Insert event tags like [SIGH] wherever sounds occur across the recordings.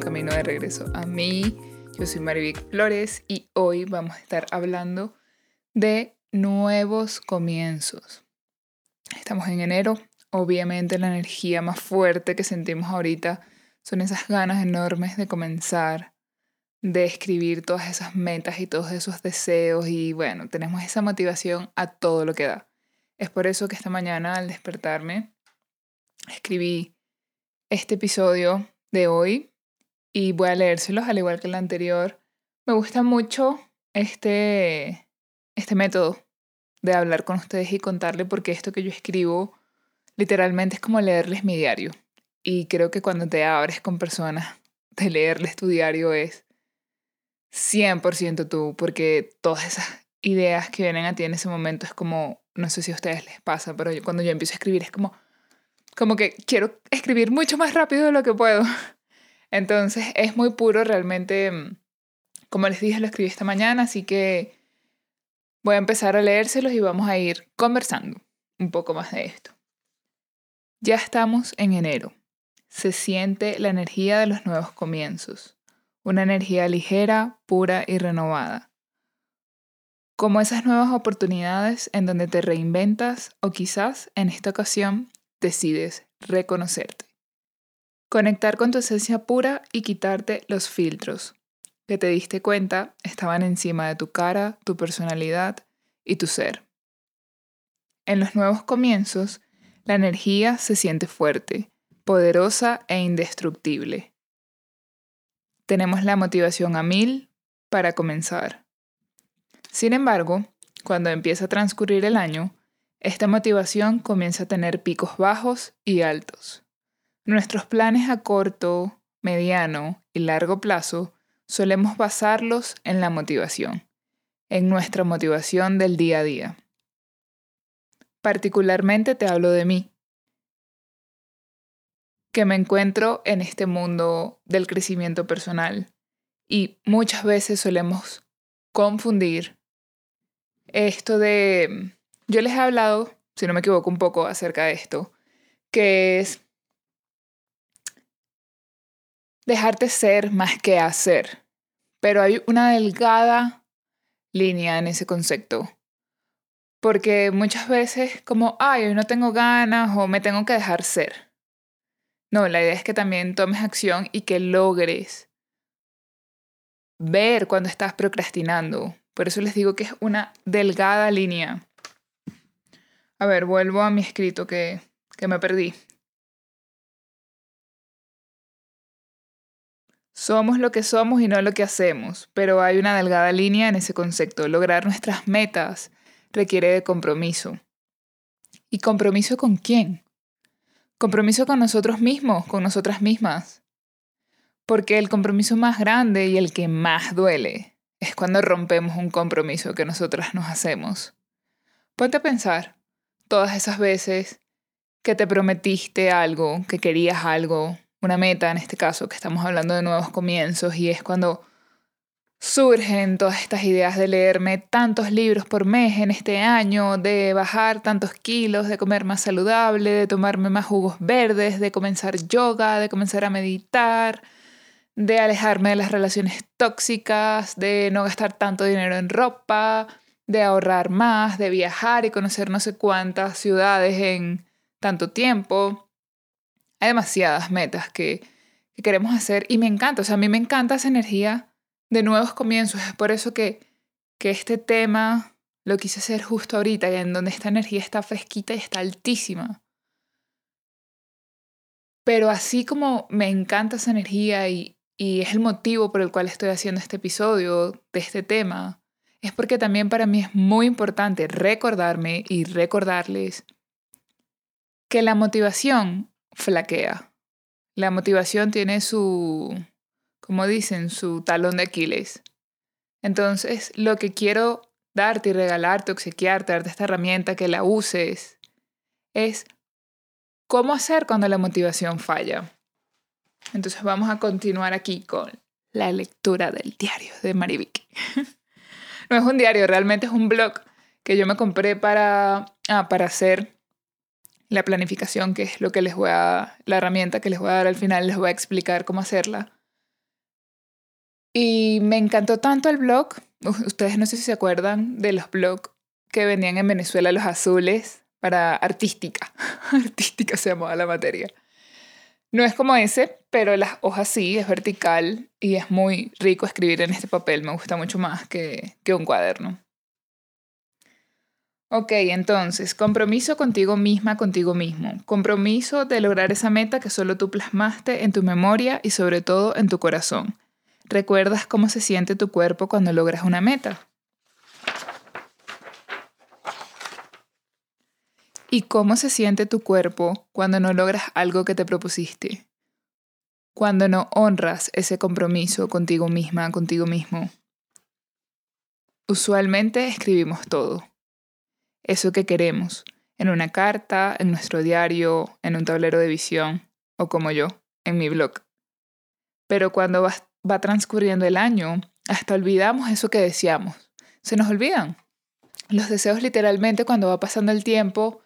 camino de regreso a mí. Yo soy Marivic Flores y hoy vamos a estar hablando de nuevos comienzos. Estamos en enero, obviamente la energía más fuerte que sentimos ahorita son esas ganas enormes de comenzar, de escribir todas esas metas y todos esos deseos y bueno, tenemos esa motivación a todo lo que da. Es por eso que esta mañana al despertarme escribí este episodio de hoy y voy a leérselos al igual que el anterior. Me gusta mucho este, este método de hablar con ustedes y contarle porque esto que yo escribo literalmente es como leerles mi diario. Y creo que cuando te abres con personas de leerles tu diario es 100% tú, porque todas esas ideas que vienen a ti en ese momento es como, no sé si a ustedes les pasa, pero cuando yo empiezo a escribir es como, como que quiero escribir mucho más rápido de lo que puedo. Entonces es muy puro realmente. Mm, como les dije, lo escribí esta mañana, así que voy a empezar a leérselos y vamos a ir conversando un poco más de esto. Ya estamos en enero. Se siente la energía de los nuevos comienzos. Una energía ligera, pura y renovada. Como esas nuevas oportunidades en donde te reinventas o quizás en esta ocasión decides reconocerte. Conectar con tu esencia pura y quitarte los filtros que te diste cuenta estaban encima de tu cara, tu personalidad y tu ser. En los nuevos comienzos, la energía se siente fuerte, poderosa e indestructible. Tenemos la motivación a mil para comenzar. Sin embargo, cuando empieza a transcurrir el año, esta motivación comienza a tener picos bajos y altos. Nuestros planes a corto, mediano y largo plazo solemos basarlos en la motivación, en nuestra motivación del día a día. Particularmente te hablo de mí, que me encuentro en este mundo del crecimiento personal y muchas veces solemos confundir esto de yo les he hablado, si no me equivoco un poco, acerca de esto, que es dejarte ser más que hacer. Pero hay una delgada línea en ese concepto. Porque muchas veces como, ay, hoy no tengo ganas o me tengo que dejar ser. No, la idea es que también tomes acción y que logres ver cuando estás procrastinando. Por eso les digo que es una delgada línea. A ver, vuelvo a mi escrito que, que me perdí. Somos lo que somos y no lo que hacemos, pero hay una delgada línea en ese concepto. Lograr nuestras metas requiere de compromiso. ¿Y compromiso con quién? Compromiso con nosotros mismos, con nosotras mismas. Porque el compromiso más grande y el que más duele es cuando rompemos un compromiso que nosotras nos hacemos. Ponte a pensar, todas esas veces que te prometiste algo, que querías algo, una meta en este caso, que estamos hablando de nuevos comienzos, y es cuando surgen todas estas ideas de leerme tantos libros por mes en este año, de bajar tantos kilos, de comer más saludable, de tomarme más jugos verdes, de comenzar yoga, de comenzar a meditar, de alejarme de las relaciones tóxicas, de no gastar tanto dinero en ropa, de ahorrar más, de viajar y conocer no sé cuántas ciudades en tanto tiempo. Hay demasiadas metas que, queremos hacer y me encanta, o sea, a mí me encanta esa energía de nuevos comienzos. Es por eso que, que este tema lo quise hacer justo ahorita, en donde esta energía está fresquita y está altísima. Pero así como me encanta esa energía y, y es el motivo por el cual estoy haciendo este episodio de este tema, es porque también para mí es muy importante recordarme y recordarles que la motivación flaquea. La motivación tiene su, como dicen, su talón de Aquiles. Entonces, lo que quiero darte y regalarte, obsequiarte, darte esta herramienta, que la uses, es cómo hacer cuando la motivación falla. Entonces vamos a continuar aquí con la lectura del diario de Marivicky. [LAUGHS] [LAUGHS] no es un diario, realmente es un blog que yo me compré para, ah, para hacer la planificación, que es lo que les voy a, la herramienta que les voy a dar al final, les voy a explicar cómo hacerla. Y me encantó tanto el blog. Ustedes no sé si se acuerdan de los blogs que vendían en Venezuela, los azules, para artística. [LAUGHS] artística se llamaba la materia. No es como ese, pero las hojas sí, es vertical y es muy rico escribir en este papel. Me gusta mucho más que, que un cuaderno. Ok, entonces, compromiso contigo misma, contigo mismo. Compromiso de lograr esa meta que solo tú plasmaste en tu memoria y sobre todo en tu corazón. ¿Recuerdas cómo se siente tu cuerpo cuando logras una meta? ¿Y cómo se siente tu cuerpo cuando no logras algo que te propusiste? Cuando no honras ese compromiso contigo misma, contigo mismo. Usualmente escribimos todo. Eso que queremos, en una carta, en nuestro diario, en un tablero de visión, o como yo, en mi blog. Pero cuando va, va transcurriendo el año, hasta olvidamos eso que deseamos. Se nos olvidan. Los deseos literalmente cuando va pasando el tiempo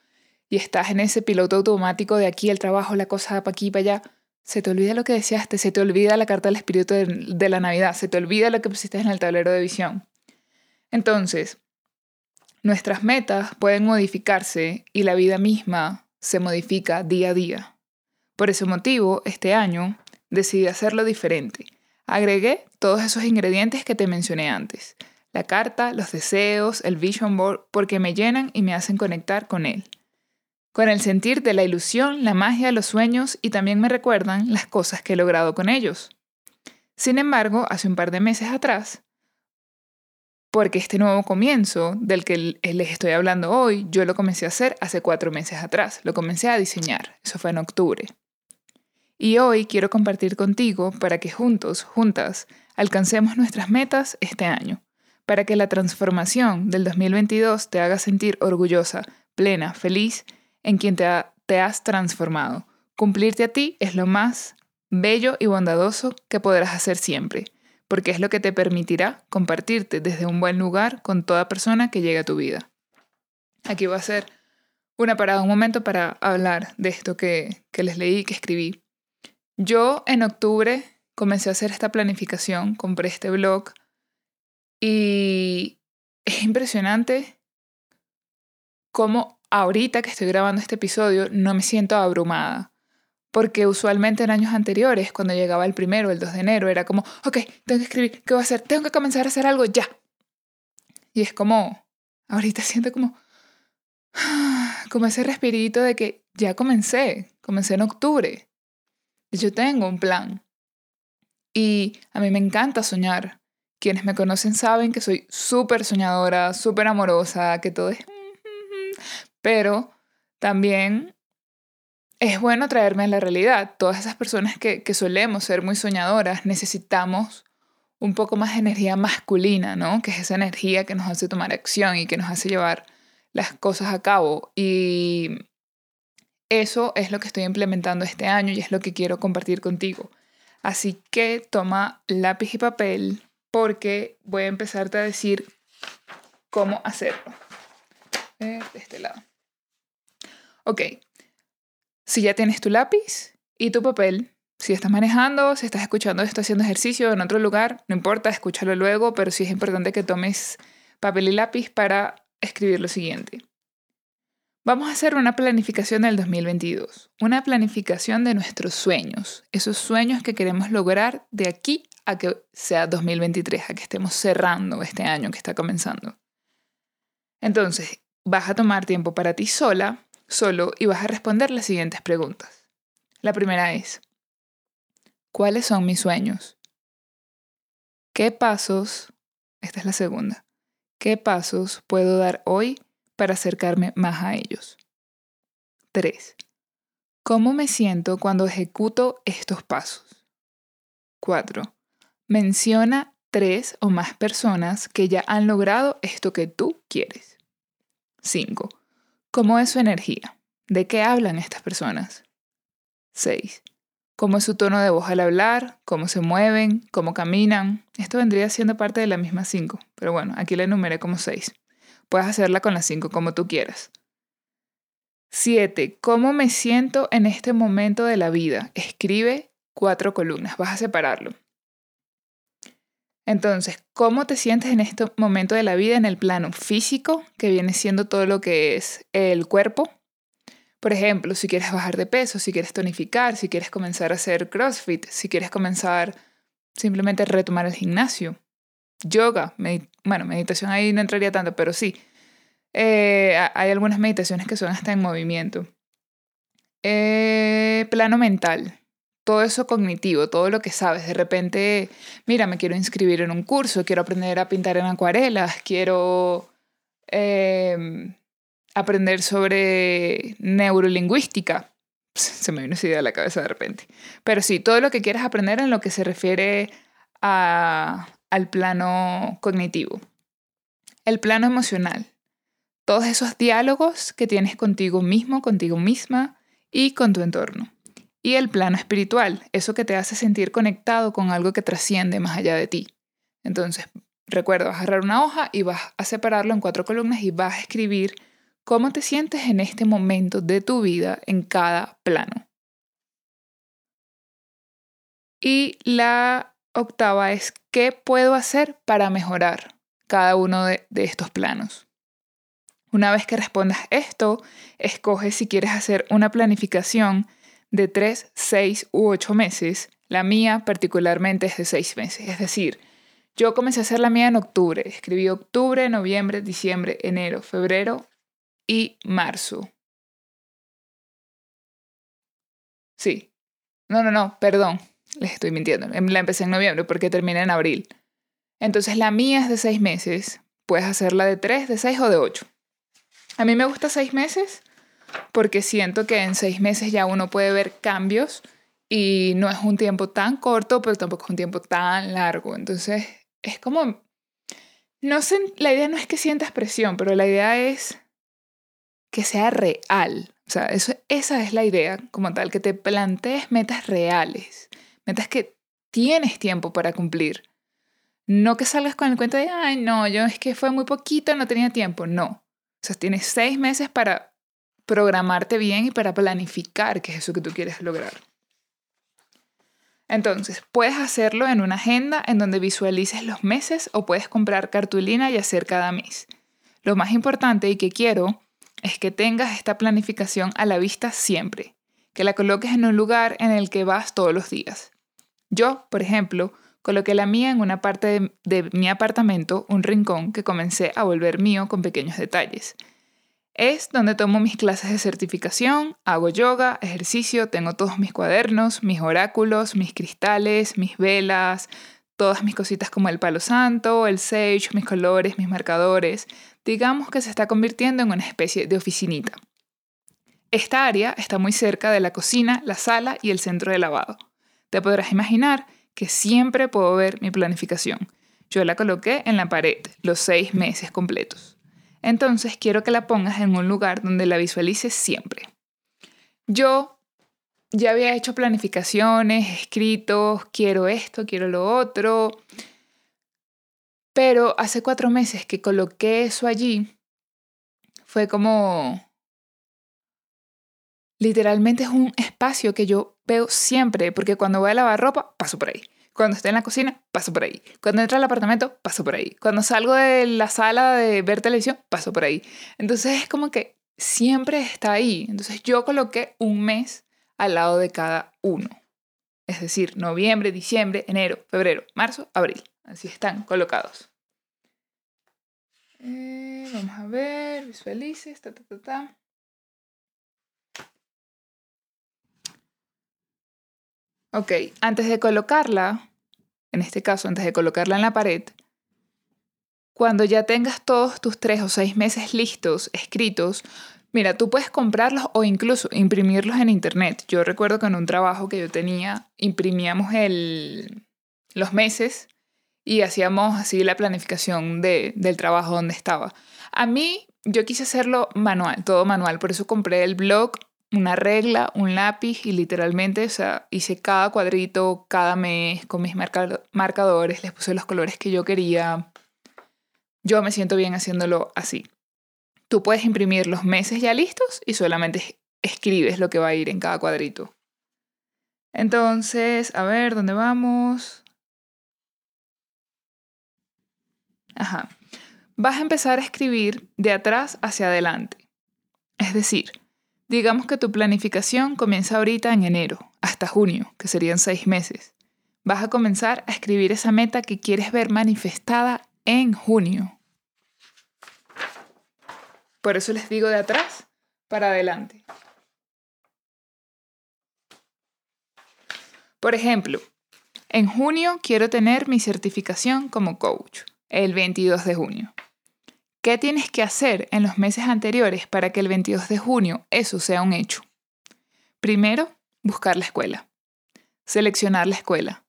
y estás en ese piloto automático de aquí el trabajo, la cosa para aquí, para allá, se te olvida lo que deseaste, se te olvida la carta del espíritu de, de la Navidad, se te olvida lo que pusiste en el tablero de visión. Entonces, nuestras metas pueden modificarse y la vida misma se modifica día a día. Por ese motivo, este año decidí hacerlo diferente. Agregué todos esos ingredientes que te mencioné antes. La carta, los deseos, el vision board, porque me llenan y me hacen conectar con él con el sentir de la ilusión, la magia, los sueños y también me recuerdan las cosas que he logrado con ellos. Sin embargo, hace un par de meses atrás, porque este nuevo comienzo del que les estoy hablando hoy, yo lo comencé a hacer hace cuatro meses atrás, lo comencé a diseñar, eso fue en octubre. Y hoy quiero compartir contigo para que juntos, juntas, alcancemos nuestras metas este año, para que la transformación del 2022 te haga sentir orgullosa, plena, feliz en quien te, has transformado. Cumplirte a ti es lo más bello y bondadoso que podrás hacer siempre, porque es lo que te permitirá compartirte desde un buen lugar con toda persona que llegue a tu vida. Aquí va a ser una parada, un momento para hablar de esto que, que les leí, que escribí. Yo en octubre comencé a hacer esta planificación, compré este blog y es impresionante cómo ahorita que estoy grabando este episodio no me siento abrumada. Porque usualmente en años anteriores, cuando llegaba el primero, el 2 de enero, era como, ok, tengo que escribir, ¿qué voy a hacer? Tengo que comenzar a hacer algo ya. Y es como, ahorita [LAUGHS] siento como, [SIGHS] como ese respirito de que ya comencé, comencé en octubre. Yo tengo un plan. Y a mí me encanta soñar. Quienes me conocen saben que soy súper soñadora, súper amorosa, que todo es pero también es bueno traerme a la realidad. Todas esas personas que, que solemos ser muy soñadoras necesitamos un poco más de energía masculina, ¿no? Que es esa energía que nos hace tomar acción y que nos hace llevar las cosas a cabo. Y eso es lo que estoy implementando este año y es lo que quiero compartir contigo. Así que toma lápiz y papel porque voy a empezarte a decir cómo hacerlo. De este lado. Ok, si ya tienes tu lápiz y tu papel, si estás manejando, si estás escuchando esto haciendo ejercicio en otro lugar, no importa, escúchalo luego, pero sí es importante que tomes papel y lápiz para escribir lo siguiente. Vamos a hacer una planificación del 2022, una planificación de nuestros sueños, esos sueños que queremos lograr de aquí a que sea 2023, a que estemos cerrando este año que está comenzando. Entonces, vas a tomar tiempo para ti sola solo y vas a responder las siguientes preguntas. La primera es, ¿cuáles son mis sueños? ¿Qué pasos, esta es la segunda, qué pasos puedo dar hoy para acercarme más a ellos? 3. ¿Cómo me siento cuando ejecuto estos pasos? 4. Menciona tres o más personas que ya han logrado esto que tú quieres. 5. ¿Cómo es su energía? ¿De qué hablan estas personas? 6. ¿Cómo es su tono de voz al hablar? ¿Cómo se mueven? ¿Cómo caminan? Esto vendría siendo parte de la misma 5, pero bueno, aquí la enumeré como 6. Puedes hacerla con las 5 como tú quieras. 7. ¿Cómo me siento en este momento de la vida? Escribe cuatro columnas, vas a separarlo. Entonces, ¿cómo te sientes en este momento de la vida en el plano físico, que viene siendo todo lo que es el cuerpo? Por ejemplo, si quieres bajar de peso, si quieres tonificar, si quieres comenzar a hacer CrossFit, si quieres comenzar simplemente a retomar el gimnasio, yoga, bueno, meditación ahí no entraría tanto, pero sí, eh, hay algunas meditaciones que son hasta en movimiento. Eh, plano mental, todo eso cognitivo, todo lo que sabes. De repente, mira, me quiero inscribir en un curso, quiero aprender a pintar en acuarelas, quiero em, aprender sobre neurolingüística. [LAUGHS] Se me vino esa idea a la cabeza de repente. Pero sí, todo lo que quieras aprender en lo que se refiere al plano cognitivo. El plano emocional. Todos esos diálogos que tienes contigo mismo, contigo misma y con tu entorno. Y el plano espiritual, eso que te hace sentir conectado con algo que trasciende más allá de ti. Entonces, recuerda, vas a agarrar una hoja y vas a separarlo en cuatro columnas y vas a escribir cómo te sientes en este momento de tu vida en cada plano. Y la octava es, ¿qué puedo hacer para mejorar cada uno de, de estos planos? Una vez que respondas esto, escoge si quieres hacer una planificación de 3, 6 u 8 meses. La mía particularmente es de 6 meses. Es decir, yo comencé a hacer la mía en octubre. Escribí octubre, noviembre, diciembre, enero, febrero y marzo. Sí. No, no, no, perdón. Les estoy mintiendo. Em, la empecé en noviembre porque terminé en abril. Entonces la mía es de 6 meses. Puedes hacerla de 3, de 6 o de 8. A mí me gusta 6 meses porque siento que en seis meses ya uno puede ver cambios y no es un tiempo tan corto, pero tampoco es un tiempo tan largo. Entonces, es como, no sé, la idea no es que sientas presión, pero la idea es que sea real. O sea, eso, esa es la idea como tal, que te plantees metas reales, metas que tienes tiempo para cumplir. No que salgas con el cuento de, ay, no, yo es que fue muy poquito, no tenía tiempo. No. O sea, tienes seis meses para programarte bien y para planificar qué es eso que tú quieres lograr. Entonces, puedes hacerlo en una agenda en donde visualices los meses o puedes comprar cartulina y hacer cada mes. Lo más importante y que quiero es que tengas esta planificación a la vista siempre, que la coloques en un lugar en el que vas todos los días. Yo, por ejemplo, coloqué la mía en una parte de, de mi apartamento, un rincón que comencé a volver mío con pequeños detalles. Es donde tomo mis clases de certificación, hago yoga, ejercicio, tengo todos mis cuadernos, mis oráculos, mis cristales, mis velas, todas mis cositas como el palo santo, el sage, mis colores, mis marcadores. Digamos que se está convirtiendo en una especie de oficinita. Esta área está muy cerca de la cocina, la sala y el centro de lavado. Te podrás imaginar que siempre puedo ver mi planificación. Yo la coloqué en la pared los seis meses completos. Entonces quiero que la pongas en un lugar donde la visualices siempre. Yo ya había hecho planificaciones, escritos, quiero esto, quiero lo otro, pero hace cuatro meses que coloqué eso allí, fue como... Literalmente es un espacio que yo veo siempre, porque cuando voy a lavar ropa, paso por ahí. Cuando estoy en la cocina, paso por ahí. Cuando entro al apartamento, paso por ahí. Cuando salgo de la sala de ver televisión, paso por ahí. Entonces es como que siempre está ahí. Entonces yo coloqué un mes al lado de cada uno. Es decir, noviembre, diciembre, enero, febrero, marzo, abril. Así están colocados. Eh, vamos a ver, visualices, ta, ta, ta, ta. Ok, antes de colocarla, en este caso, antes de colocarla en la pared, cuando ya tengas todos tus tres o seis meses listos, escritos, mira, tú puedes comprarlos o incluso imprimirlos en internet. Yo recuerdo que en un trabajo que yo tenía, imprimíamos el, los meses y hacíamos así la planificación de, del trabajo donde estaba. A mí, yo quise hacerlo manual, todo manual, por eso compré el blog una regla, un lápiz y literalmente, o sea, hice cada cuadrito cada mes con mis marcadores, les puse los colores que yo quería. Yo me siento bien haciéndolo así. Tú puedes imprimir los meses ya listos y solamente escribes lo que va a ir en cada cuadrito. Entonces, a ver, ¿dónde vamos? Ajá. Vas a empezar a escribir de atrás hacia adelante. Es decir, digamos que tu planificación comienza ahorita en enero, hasta junio, que serían seis meses. Vas a comenzar a escribir esa meta que quieres ver manifestada en junio. Por eso les digo de atrás para adelante. Por ejemplo, en junio quiero tener mi certificación como coach, el 22 de junio. ¿Qué tienes que hacer en los meses anteriores para que el 22 de junio eso sea un hecho? Primero, buscar la escuela. Seleccionar la escuela.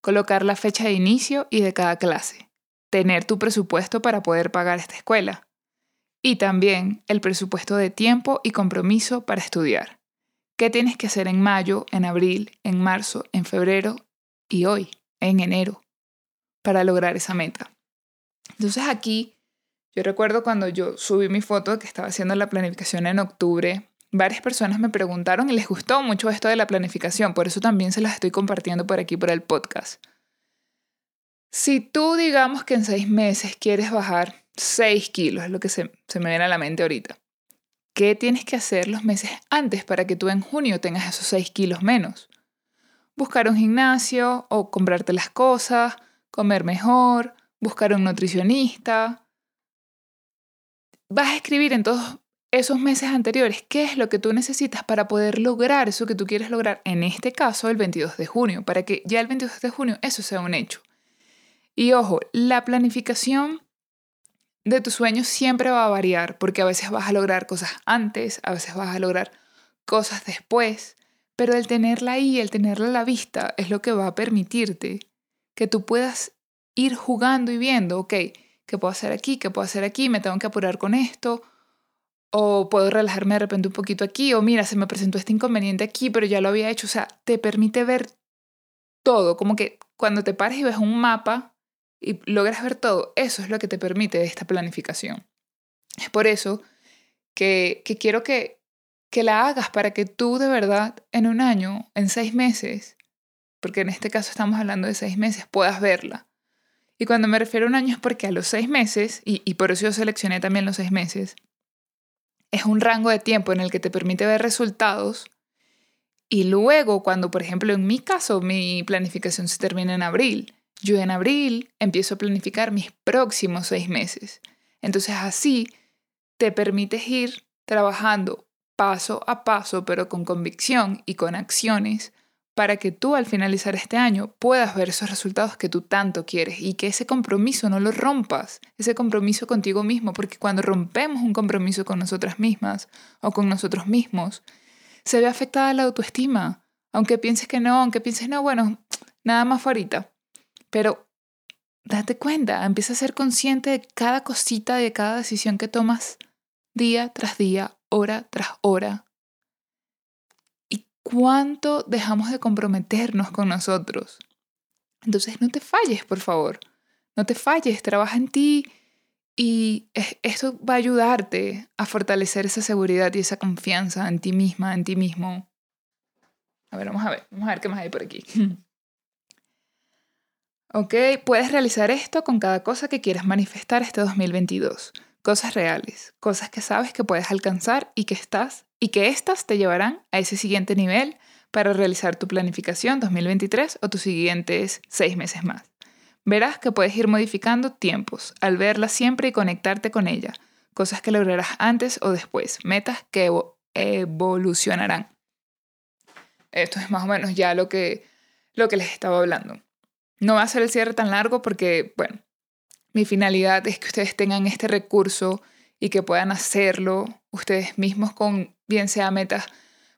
Colocar la fecha de inicio y de cada clase. Tener tu presupuesto para poder pagar esta escuela y también el presupuesto de tiempo y compromiso para estudiar. ¿Qué tienes que hacer en mayo, en abril, en marzo, en febrero y hoy, en enero, para lograr esa meta? Entonces aquí, yo recuerdo cuando yo subí mi foto que estaba haciendo la planificación en octubre, varias personas me preguntaron y les gustó mucho esto de la planificación, por eso también se las estoy compartiendo por aquí por el podcast. Si tú digamos que en seis meses quieres bajar 6 kilos, es lo que se, me viene a la mente ahorita. ¿Qué tienes que hacer los meses antes para que tú en junio tengas esos 6 kilos menos? Buscar un gimnasio o comprarte las cosas, comer mejor, buscar un nutricionista. Vas a escribir en todos esos meses anteriores qué es lo que tú necesitas para poder lograr eso que tú quieres lograr, en este caso el 22 de junio, para que ya el 22 de junio eso sea un hecho. Y ojo, la planificación de tus sueños siempre va a variar, porque a veces vas a lograr cosas antes, a veces vas a lograr cosas después, pero el tenerla ahí, el tenerla a la vista, es lo que va a permitirte que tú puedas ir jugando y viendo, ok, ¿qué puedo hacer aquí? ¿Qué puedo hacer aquí? ¿Me tengo que apurar con esto? O puedo relajarme de repente un poquito aquí, o mira, se me presentó este inconveniente aquí, pero ya lo había hecho. O sea, te permite ver todo, como que cuando te pares y ves un mapa, y logras ver todo, eso es lo que te permite esta planificación. Es por eso que, quiero que, que la hagas para que tú de verdad en un año, en seis meses, porque en este caso estamos hablando de seis meses, puedas verla. Y cuando me refiero a un año es porque a los seis meses, y, por eso yo seleccioné también los seis meses, es un rango de tiempo en el que te permite ver resultados. Y luego, cuando, por ejemplo, en mi caso, mi planificación se termina en abril, yo en abril empiezo a planificar mis próximos seis meses. Entonces así te permites ir trabajando paso a paso, pero con convicción y con acciones, para que tú al finalizar este año puedas ver esos resultados que tú tanto quieres y que ese compromiso no lo rompas, ese compromiso contigo mismo, porque cuando rompemos un compromiso con nosotras mismas o con nosotros mismos, se ve afectada la autoestima. Aunque pienses que no, aunque pienses no, bueno, nada más ahorita. Pero date cuenta, empieza a ser consciente de cada cosita, de cada decisión que tomas día tras día, hora tras hora. Cuánto dejamos de comprometernos con nosotros. Entonces no te falles, por favor. No te falles, trabaja en ti y esto va a ayudarte a fortalecer esa seguridad y esa confianza en ti misma, en ti mismo. A ver, vamos a ver, vamos a ver qué más hay por aquí. [LAUGHS] ¿Ok? Puedes realizar esto con cada cosa que quieras manifestar este 2022. Cosas reales, cosas que sabes que puedes alcanzar y que estás y que éstas te llevarán a ese siguiente nivel para realizar tu planificación 2023 o tus siguientes seis meses más. Verás que puedes ir modificando tiempos al verla siempre y conectarte con ella, cosas que lograrás antes o después, metas que evolucionarán. Esto es más o menos ya lo que, lo que les estaba hablando. No va a ser el cierre tan largo porque, bueno, mi finalidad es que ustedes tengan este recurso y que puedan hacerlo ustedes mismos con bien sea metas.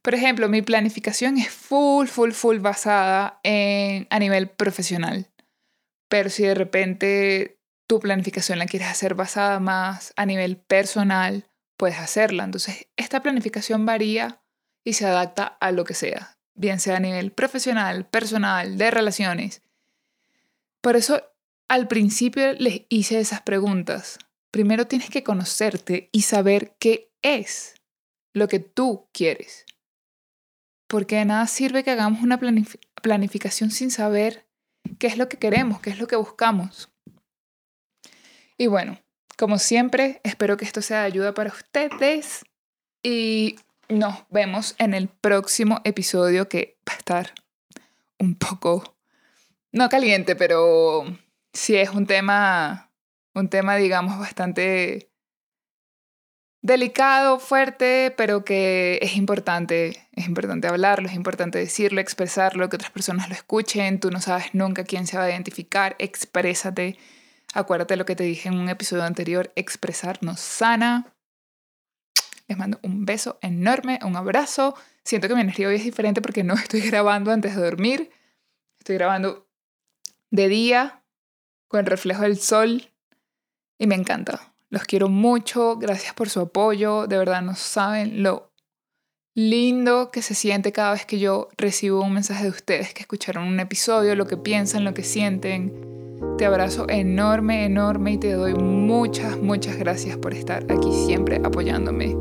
Por ejemplo, mi planificación es full, full, full basada en, a nivel profesional. Pero si de repente tu planificación la quieres hacer basada más a nivel personal, puedes hacerla. Entonces, esta planificación varía y se adapta a lo que sea, bien sea a nivel profesional, personal, de relaciones. Por eso al principio les hice esas preguntas. Primero tienes que conocerte y saber qué es lo que tú quieres. Porque de nada sirve que hagamos una planificación sin saber qué es lo que queremos, qué es lo que buscamos. Y bueno, como siempre, espero que esto sea de ayuda para ustedes y nos vemos en el próximo episodio que va a estar un poco, no caliente, pero sí es un tema, un tema digamos bastante delicado, fuerte, pero que es importante, es importante hablarlo, es importante decirlo, expresarlo, que otras personas lo escuchen, tú no sabes nunca quién se va a identificar, exprésate. Acuérdate lo que te dije en un episodio anterior, expresarnos sana. Les mando un beso enorme, un abrazo. Siento que mi energía hoy es diferente porque no [LAUGHS] estoy grabando antes de dormir. Estoy grabando de día, con el reflejo del sol, y me encanta. Los quiero mucho, gracias por su apoyo, de verdad no saben lo lindo que se siente cada vez que yo recibo un mensaje de ustedes que escucharon un episodio, lo que piensan, lo que sienten. Te abrazo enorme, enorme y te doy muchas, muchas gracias por estar aquí siempre apoyándome.